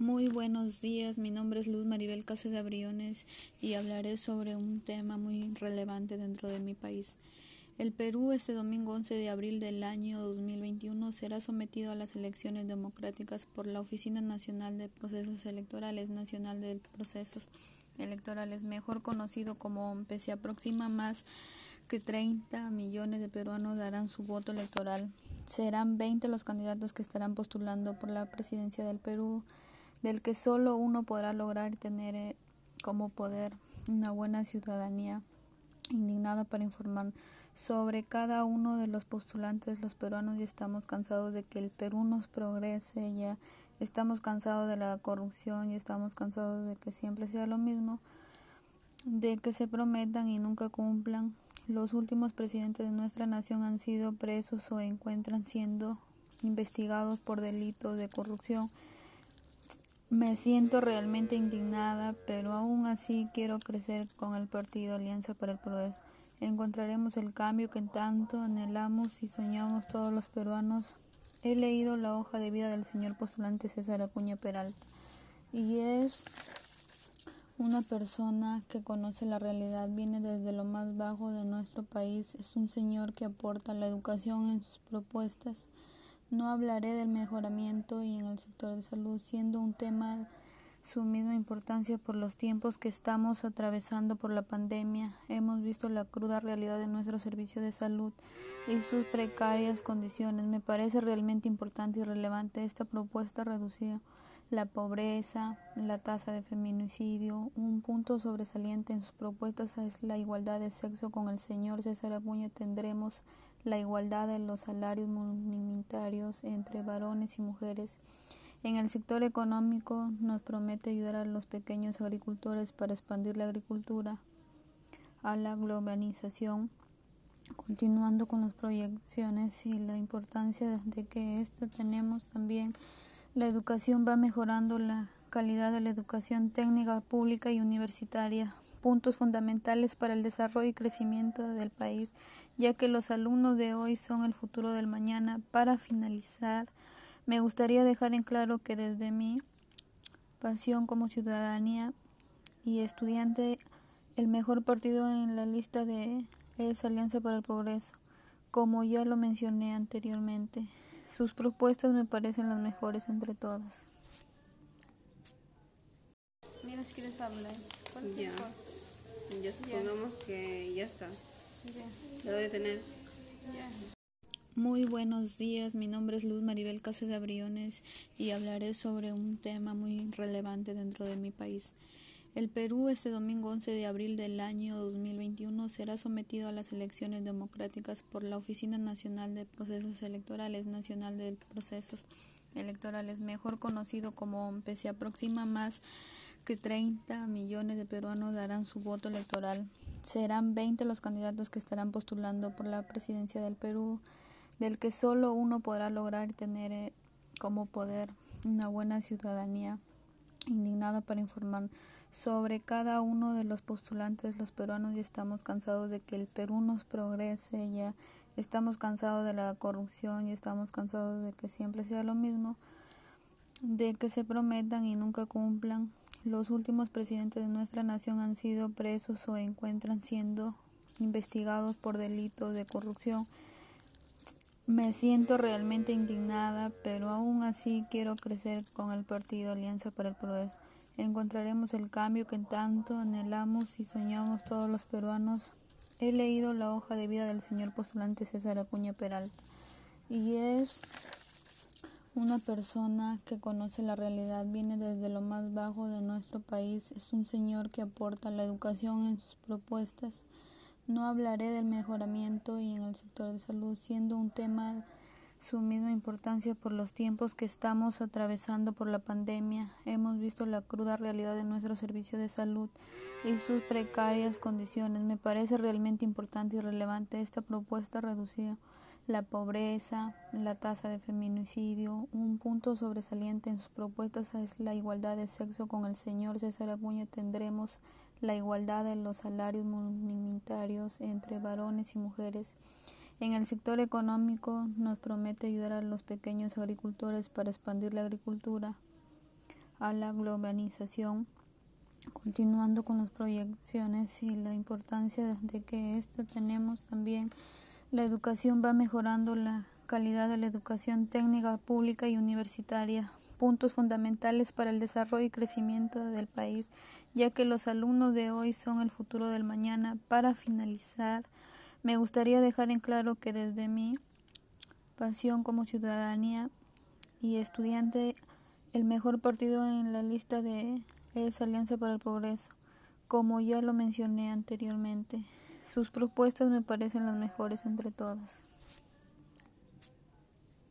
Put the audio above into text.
Muy buenos días, mi nombre es Luz Maribel Cáceres Briones y hablaré sobre un tema muy relevante dentro de mi país. El Perú este domingo 11 de abril del año 2021 será sometido a las elecciones democráticas por la Oficina Nacional de Procesos Electorales Nacional de Procesos Electorales, mejor conocido como OMPE. Se aproxima más que 30 millones de peruanos darán su voto electoral. Serán 20 los candidatos que estarán postulando por la presidencia del Perú del que solo uno podrá lograr tener eh, como poder una buena ciudadanía indignada para informar sobre cada uno de los postulantes. Los peruanos ya estamos cansados de que el Perú nos progrese ya estamos cansados de la corrupción y estamos cansados de que siempre sea lo mismo de que se prometan y nunca cumplan. Los últimos presidentes de nuestra nación han sido presos o encuentran siendo investigados por delitos de corrupción me siento realmente indignada, pero aún así quiero crecer con el partido Alianza para el Progreso. Encontraremos el cambio que tanto anhelamos y soñamos todos los peruanos. He leído la hoja de vida del señor postulante César Acuña Peralta y es una persona que conoce la realidad, viene desde lo más bajo de nuestro país, es un señor que aporta la educación en sus propuestas no hablaré del mejoramiento y en el sector de salud, siendo un tema su misma importancia por los tiempos que estamos atravesando por la pandemia. Hemos visto la cruda realidad de nuestro servicio de salud y sus precarias condiciones. Me parece realmente importante y relevante esta propuesta reducir la pobreza, la tasa de feminicidio. Un punto sobresaliente en sus propuestas es la igualdad de sexo. Con el señor César Acuña tendremos la igualdad de los salarios monumentarios entre varones y mujeres. En el sector económico nos promete ayudar a los pequeños agricultores para expandir la agricultura a la globalización, continuando con las proyecciones y la importancia de que esto tenemos también. La educación va mejorando la calidad de la educación técnica pública y universitaria puntos fundamentales para el desarrollo y crecimiento del país, ya que los alumnos de hoy son el futuro del mañana. Para finalizar, me gustaría dejar en claro que desde mi pasión como ciudadanía y estudiante, el mejor partido en la lista de es Alianza para el Progreso, como ya lo mencioné anteriormente. Sus propuestas me parecen las mejores entre todas. Quieres hablar. Ya. Ya supongamos que ya está. Ya. Lo de tener. Ya. Muy buenos días, mi nombre es Luz Maribel Cáceres Briones y hablaré sobre un tema muy relevante dentro de mi país. El Perú este domingo 11 de abril del año 2021 será sometido a las elecciones democráticas por la Oficina Nacional de Procesos Electorales Nacional de Procesos Electorales, mejor conocido como OMPE. Se aproxima más que 30 millones de peruanos darán su voto electoral. Serán 20 los candidatos que estarán postulando por la presidencia del Perú, del que solo uno podrá lograr tener eh, como poder una buena ciudadanía indignada para informar sobre cada uno de los postulantes. Los peruanos ya estamos cansados de que el Perú nos progrese, ya estamos cansados de la corrupción y estamos cansados de que siempre sea lo mismo, de que se prometan y nunca cumplan. Los últimos presidentes de nuestra nación han sido presos o encuentran siendo investigados por delitos de corrupción. Me siento realmente indignada, pero aún así quiero crecer con el partido Alianza para el Progreso. Encontraremos el cambio que tanto anhelamos y soñamos todos los peruanos. He leído la hoja de vida del señor postulante César Acuña Peralta y es una persona que conoce la realidad, viene desde lo más bajo de nuestro país, es un señor que aporta la educación en sus propuestas. No hablaré del mejoramiento y en el sector de salud, siendo un tema su misma importancia por los tiempos que estamos atravesando por la pandemia. Hemos visto la cruda realidad de nuestro servicio de salud y sus precarias condiciones. Me parece realmente importante y relevante esta propuesta reducida la pobreza, la tasa de feminicidio. Un punto sobresaliente en sus propuestas es la igualdad de sexo. Con el señor César Acuña tendremos la igualdad de los salarios monumentarios entre varones y mujeres. En el sector económico nos promete ayudar a los pequeños agricultores para expandir la agricultura a la globalización, continuando con las proyecciones y la importancia de que esta tenemos también. La educación va mejorando la calidad de la educación técnica pública y universitaria, puntos fundamentales para el desarrollo y crecimiento del país, ya que los alumnos de hoy son el futuro del mañana. Para finalizar, me gustaría dejar en claro que desde mi pasión como ciudadanía y estudiante, el mejor partido en la lista de es Alianza para el Progreso, como ya lo mencioné anteriormente. Sus propuestas me parecen las mejores entre todas.